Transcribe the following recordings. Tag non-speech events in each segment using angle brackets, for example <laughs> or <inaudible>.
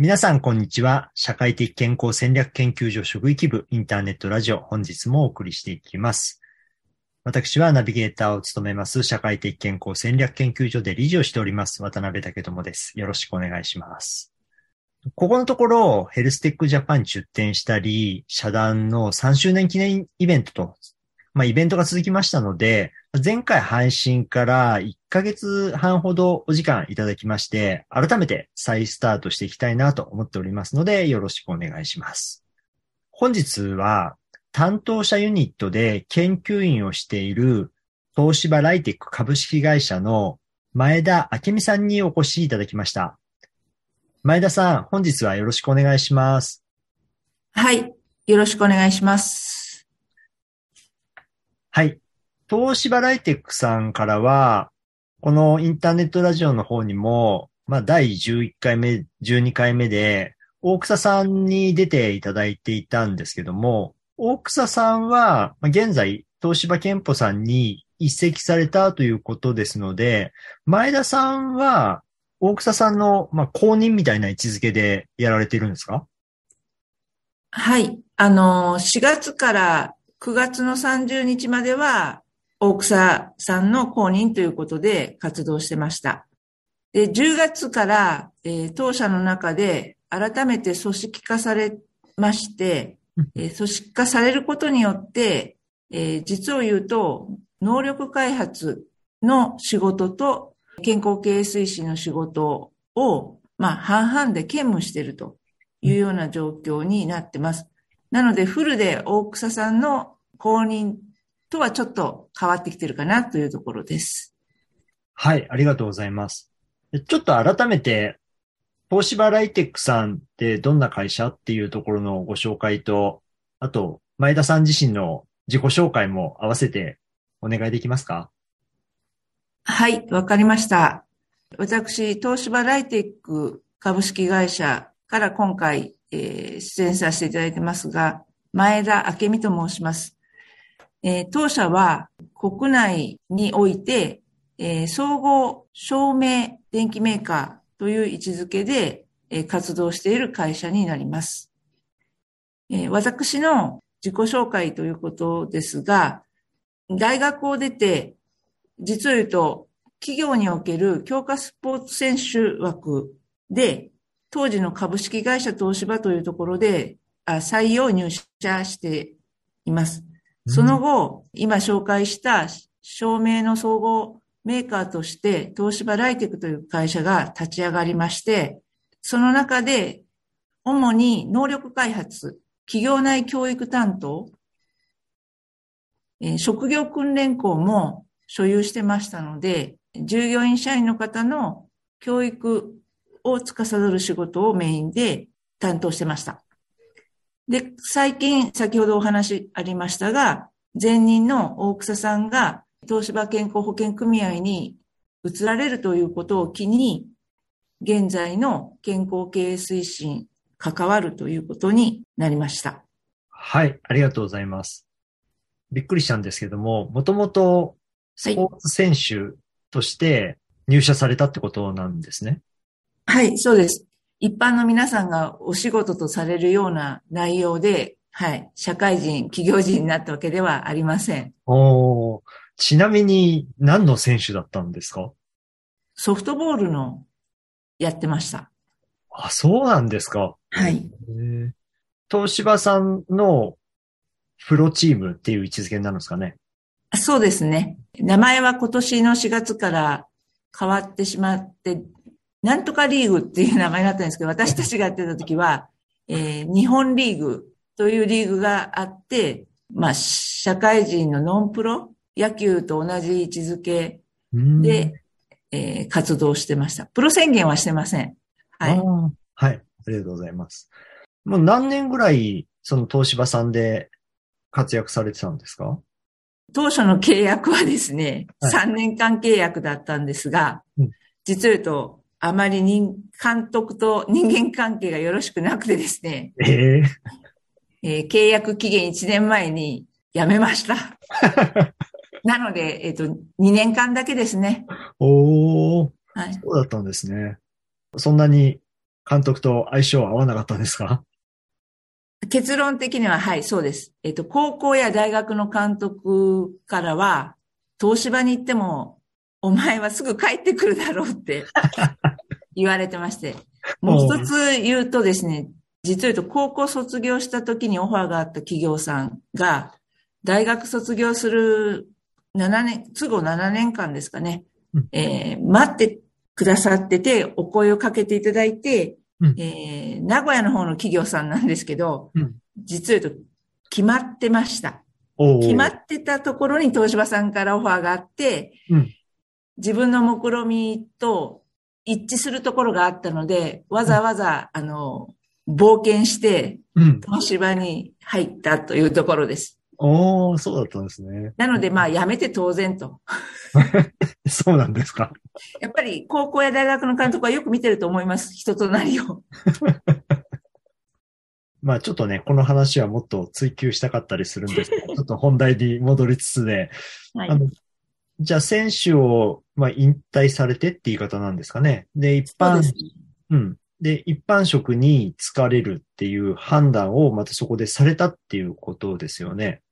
皆さん、こんにちは。社会的健康戦略研究所職域部インターネットラジオ、本日もお送りしていきます。私はナビゲーターを務めます、社会的健康戦略研究所で理事をしております、渡辺武智です。よろしくお願いします。ここのところ、ヘルステックジャパンに出展したり、社団の3周年記念イベントと、まあ、イベントが続きましたので、前回配信から1ヶ月半ほどお時間いただきまして、改めて再スタートしていきたいなと思っておりますので、よろしくお願いします。本日は、担当者ユニットで研究員をしている東芝ライテック株式会社の前田明美さんにお越しいただきました。前田さん、本日はよろしくお願いします。はい。よろしくお願いします。はい。東芝ライテックさんからは、このインターネットラジオの方にも、まあ、第11回目、12回目で、大草さんに出ていただいていたんですけども、大草さんは、現在、東芝健保さんに移籍されたということですので、前田さんは、大草さんの、まあ、公認みたいな位置づけでやられているんですか？はい。あの、4月から9月の30日までは、大草さんの公認ということで活動してました。で、10月から、えー、当社の中で改めて組織化されまして、えー、組織化されることによって、えー、実を言うと、能力開発の仕事と健康経営推進の仕事を、まあ、半々で兼務しているというような状況になってます。なので、フルで大草さんの公認とはちょっと変わってきてるかなというところです。はい、ありがとうございます。ちょっと改めて、東芝ライテックさんってどんな会社っていうところのご紹介と、あと、前田さん自身の自己紹介も合わせてお願いできますか？はい、わかりました。私、東芝ライテック株式会社から今回、えー、出演させていただいてますが、前田明美と申します。えー、当社は国内において、えー、総合照明電気メーカーという位置づけで、えー、活動している会社になります。え私の自己紹介ということですが、大学を出て、実を言うと、企業における強化スポーツ選手枠で、当時の株式会社東芝というところで採用入社しています。その後、今紹介した照明の総合メーカーとして、東芝ライテクという会社が立ち上がりまして、その中で、主に能力開発、企業内教育担当、え職業訓練校も所有してましたので、従業員社員の方の教育を司る仕事をメインで担当してました。で、最近、先ほどお話ありましたが、前任の大草さんが東芝健康保険組合に移られるということを機に、現在の健康経営推進、関わるということになりました。はい、ありがとうございます。びっくりしたんですけども、もともとスポーツ選手として入社されたってことなんですね。はい、そうです。一般の皆さんがお仕事とされるような内容で、はい、社会人、企業人になったわけではありません。おちなみに何の選手だったんですか？ソフトボールのやってました。あ、そうなんですか。はい。東芝さんのプロチームっていう位置づけになるんですかね？そうですね。名前は今年の4月から変わってしまって、なんとかリーグっていう名前だったんですけど、私たちがやってた時は、えー、日本リーグというリーグがあって、まあ、社会人のノンプロ野球と同じ位置づけで、えー、活動してました。プロ宣言はしてません。はい。はい。ありがとうございます。もう何年ぐらい、その東芝さんで活躍されてたんですか？当初の契約はですね、はい、3年間契約だったんですが、うん、実を言うと、あまり人、監督と人間関係がよろしくなくてですね。えー、えー、契約期限1年前に辞めました。<laughs> なので、えっ、ー、と、2年間だけですね。おー。はい。そうだったんですね。そんなに監督と相性は合わなかったんですか？結論的には、はい、そうです。えっと、高校や大学の監督からは、東芝に行っても、お前はすぐ帰ってくるだろうって <laughs> 言われてまして。もう一つ言うとですね、実を言うと高校卒業した時にオファーがあった企業さんが、大学卒業する7年、都合7年間ですかね、うん。えー待ってくださってて、お声をかけていただいて、うん。えー名古屋の方の企業さんなんですけど、うん。実を言うと決まってました。決まってたところに東芝さんからオファーがあって、うん自分の目論みと一致するところがあったので、わざわざ、あの、冒険してうん。東芝に入ったというところです。おー、そうだったんですね。なので、まあ、辞めて当然と。<laughs> そうなんですか。やっぱり高校や大学の監督はよく見てると思います。人となりを。<laughs> まあちょっとね、この話はもっと追求したかったりするんですけど、ちょっと本題に戻りつつで、はいあ。の、じゃあ選手を、まあ引退されてって言い方なんですかね。で、一般そうん。で、一般職に疲れるっていう判断をまたそこでされたっていうことですよね。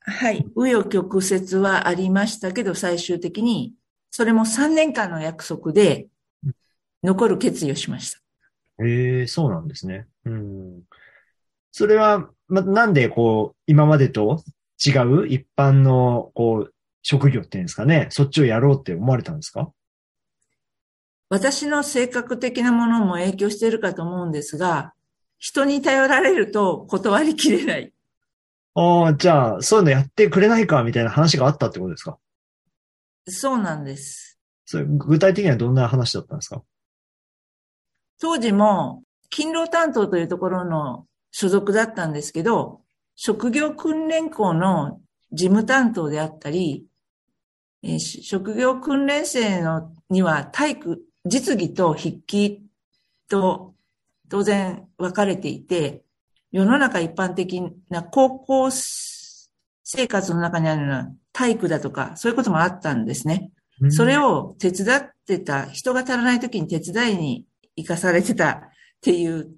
はい。紆余曲折はありましたけど、最終的に、それも3年間の約束でうん、残る決意をしました。へえ、そうなんですね。うん。それは、ま、なんでこう、今までと違う一般の、こう、職業っていうんですかね。そっちをやろうって思われたんですか？私の性格的なものも影響しているかと思うんですが、人に頼られると断りきれない。ああ、じゃあ、そういうのやってくれないかみたいな話があったってことですか？そうなんです。それ具体的にはどんな話だったんですか？当時も、勤労担当というところの所属だったんですけど、職業訓練校の事務担当であったり、えーし職業訓練生のには体育、実技と筆記と当然分かれていて、世の中一般的な高校生活の中にあるような体育だとか、そういうこともあったんですね。それを、を手伝ってた、人が足らない時に手伝いに行かされてたっていう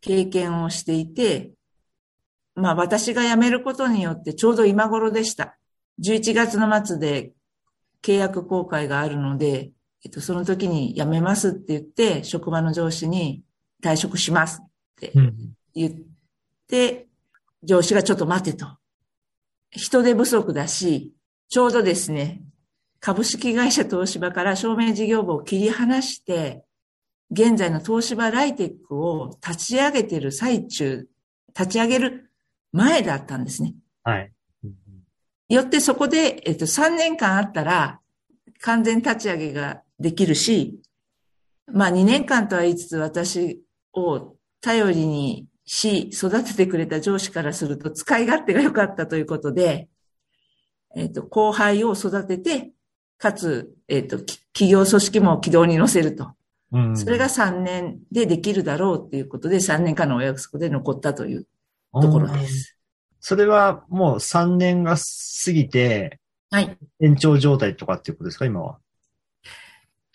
経験をしていて、まあ私が辞めることによってちょうど今頃でした。11月の末で契約公開があるので、えっと、その時に辞めますって言って、職場の上司に退職しますってうん。言って、上司がちょっと待てと。人手不足だし、ちょうどですね、株式会社東芝から証明事業部を切り離して、現在の東芝ライテックを立ち上げている最中、立ち上げる前だったんですね。はい。うんよってそこで、えっと、3年間あったら、完全立ち上げができるし、まあ2年間とは言いつつ私を頼りにし、育ててくれた上司からすると使い勝手が良かったということで、えっと、後輩を育てて、かつ、えっと、き企業組織も軌道に乗せると。うんそれが3年でできるだろうっていうことで、3年間のお約束で残ったというところです。それはもう3年が過ぎてはい。延長状態とかっていうことですか今は？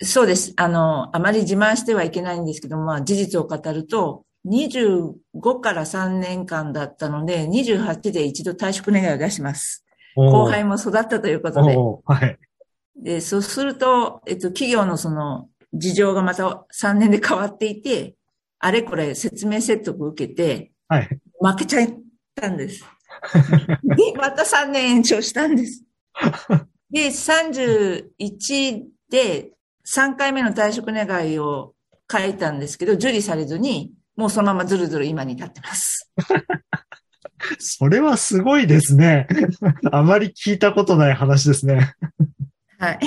そうです。あの、あまり自慢してはいけないんですけど、まあ、事実を語ると、25から3年間だったので、28で一度退職願いを出します。後輩も育ったということで。はい。で、そうすると、えっと、企業のその、事情がまた3年で変わっていて、あれこれ説明説得を受けて、はい。負けちゃったんです。で、また3年延長したんです。<laughs> で、31で3回目の退職願いを書いたんですけど、受理されずに、もうそのままずるずる今に至ってます。<laughs> それはすごいですね。あまり聞いたことない話ですね。はい。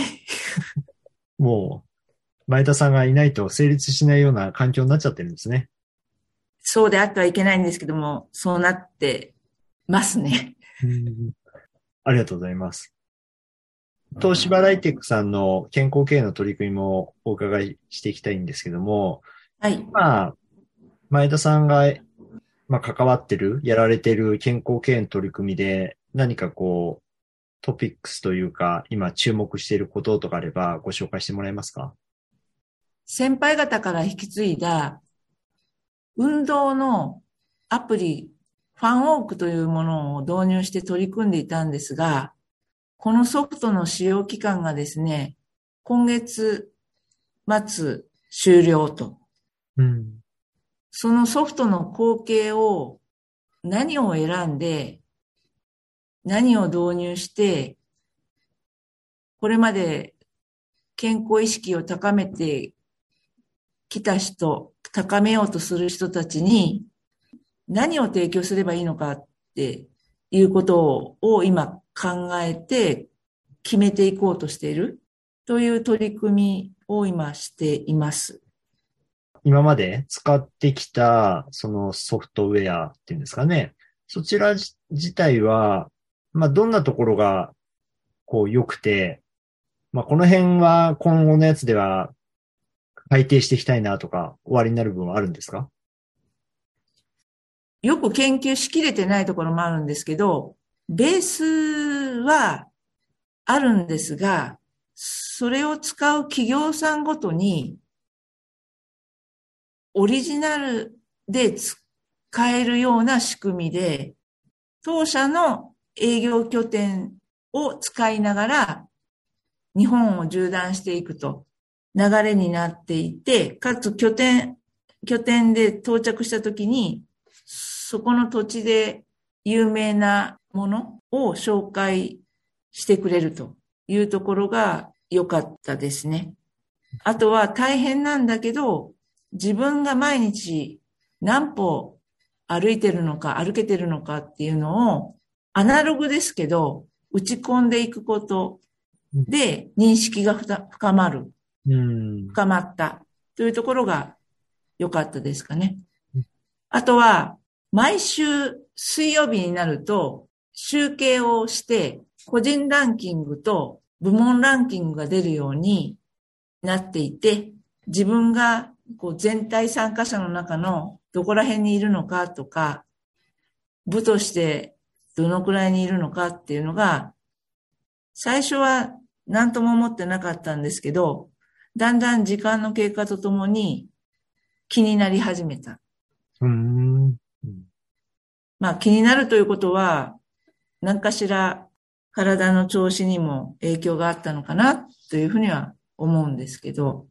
もう、前田さんがいないと成立しないような環境になっちゃってるんですね。そうであってはいけないんですけども、そうなってますね。ありがとうございます。東芝ライテックさんの健康経営の取り組みもお伺いしていきたいんですけども、はい。まあ、前田さんが、まあ、関わってる、やられてる健康経営の取り組みで、何かこう、トピックスというか、今注目していることとかあればご紹介してもらえますか？先輩方から引き継いだ運動のアプリ、ファンウォークというものを導入して取り組んでいたんですが、このソフトの使用期間がですね、今月末終了と。うん。そのソフトの後継を何を選んで、何を導入して、これまで健康意識を高めてきた人、高めようとする人たちに何を提供すればいいのかっていうことを今考えて決めていこうとしているという取り組みを今しています。今まで使ってきたそのソフトウェアっていうんですかね。そちら自体は、まあどんなところがこう良くて、まあこの辺は今後のやつでは改定していきたいなとか終わりになる部分はあるんですか？よく研究しきれてないところもあるんですけど、ベースはあるんですが、それを使う企業さんごとに、オリジナルで使えるような仕組みで、当社の営業拠点を使いながら、日本を縦断していくと流れになっていて、かつ拠点、拠点で到着したときに、そこの土地で有名なものを紹介してくれるというところが良かったですね。あとは大変なんだけど、自分が毎日何歩歩いてるのか歩けてるのかっていうのをアナログですけど打ち込んでいくことで認識が深まる。深まったというところが良かったですかね。あとは毎週水曜日になると集計をして個人ランキングと部門ランキングが出るようになっていて、自分がこう全体参加者の中のどこら辺にいるのかとか、部としてどのくらいにいるのかっていうのが、最初は何とも思ってなかったんですけど、だんだん時間の経過とともに気になり始めた。うんまあ気になるということは、何かしら体の調子にも影響があったのかなというふうには思うんですけど、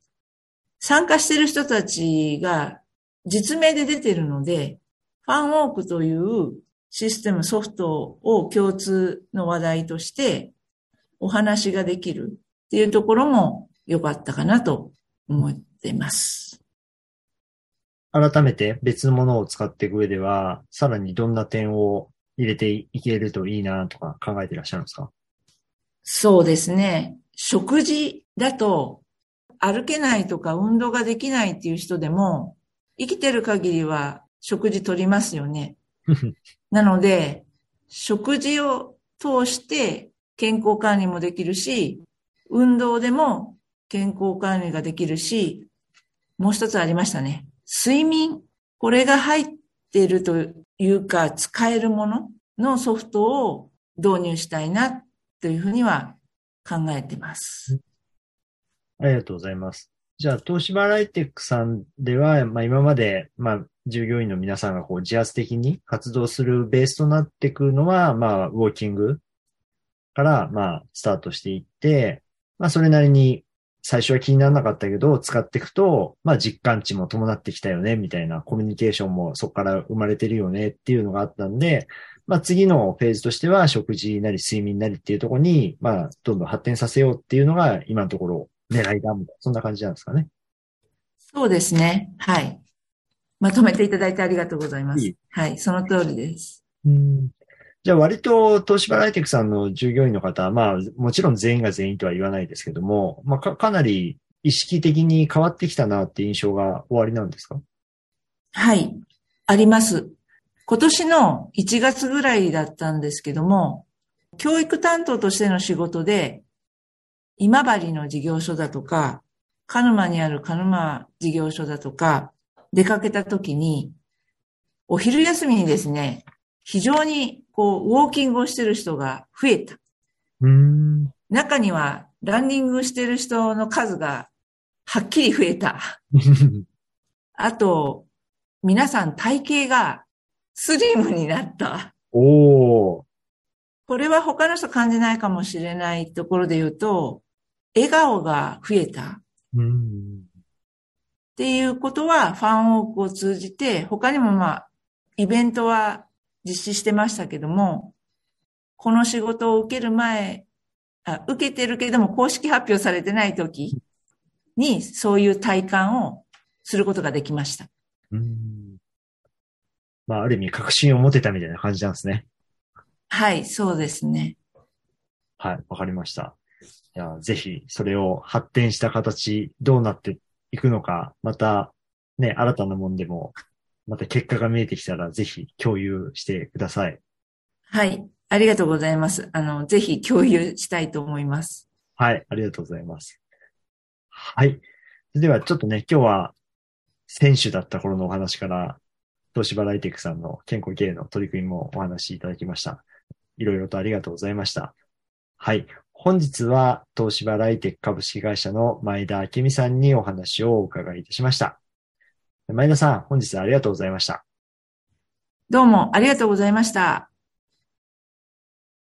参加している人たちが実名で出てるので、ファンウォークというシステムソフトを共通の話題としてお話ができるっていうところも良かったかなと思っています。改めて別のものを使っていく上では、さらにどんな点を入れていけるといいなとか考えていらっしゃるんですか？そうですね。食事だと歩けないとか運動ができないっていう人でも生きてる限りは食事取りますよね。<laughs> なので、食事を通して健康管理もできるし、運動でも健康管理ができるし、もう一つありましたね。睡眠、これが入っているというか、使えるもののソフトを導入したいなというふうには考えています。ありがとうございます。じゃあ、東芝ライテックさんでは、まあ今まで、まあ従業員の皆さんがこう自発的に活動するベースとなってくるのは、まあウォーキングから、まあスタートしていって、まあそれなりに最初は気にならなかったけど、使っていくと、まあ実感値も伴ってきたよね、みたいなコミュニケーションもそこから生まれてるよねっていうのがあったんで、まあ次のフェーズとしては食事なり睡眠なりっていうところに、まあどんどん発展させようっていうのが今のところ狙いだ、みたいな、そんな感じなんですかね。そうですね。はい。まとめていただいてありがとうございます。いいはい、その通りです。うんじゃあ割と東芝ライテックさんの従業員の方、まあもちろん全員が全員とは言わないですけども、まあかかなり意識的に変わってきたなって印象が終わりなんですか？はい、あります。今年の1月ぐらいだったんですけども、教育担当としての仕事で、今治の事業所だとか、鹿沼にある鹿沼事業所だとか、出かけた時に、お昼休みにですね、非常にこう、ウォーキングをしてる人が増えた。中には、ランニングしてる人の数がはっきり増えた。<laughs> あと、皆さん体型がスリムになった。おー。これは他の人感じないかもしれないところで言うと、笑顔が増えた。うんっていうことは、ファンウォークを通じて、他にもまあ、イベントは実施してましたけども、この仕事を受ける前、あ受けてるけども公式発表されてない時に、そういう体感をすることができました。うんまあ、ある意味確信を持てたみたいな感じなんですね。はい、そうですね。はい、わかりました。いや、ぜひ、それを発展した形、どうなっていくのか、また、ね、新たなもんでも、また結果が見えてきたら、ぜひ共有してください。はい、ありがとうございます。あの、ぜひ共有したいと思います。はい、ありがとうございます。はい。では、ちょっとね、今日は、選手だった頃のお話から、東芝ライテックさんの健康経営の取り組みもお話しいただきました。いろいろとありがとうございました。はい。本日は東芝ライテック株式会社の前田明美さんにお話をお伺いいたしました。前田さん、本日はありがとうございました。どうもありがとうございました。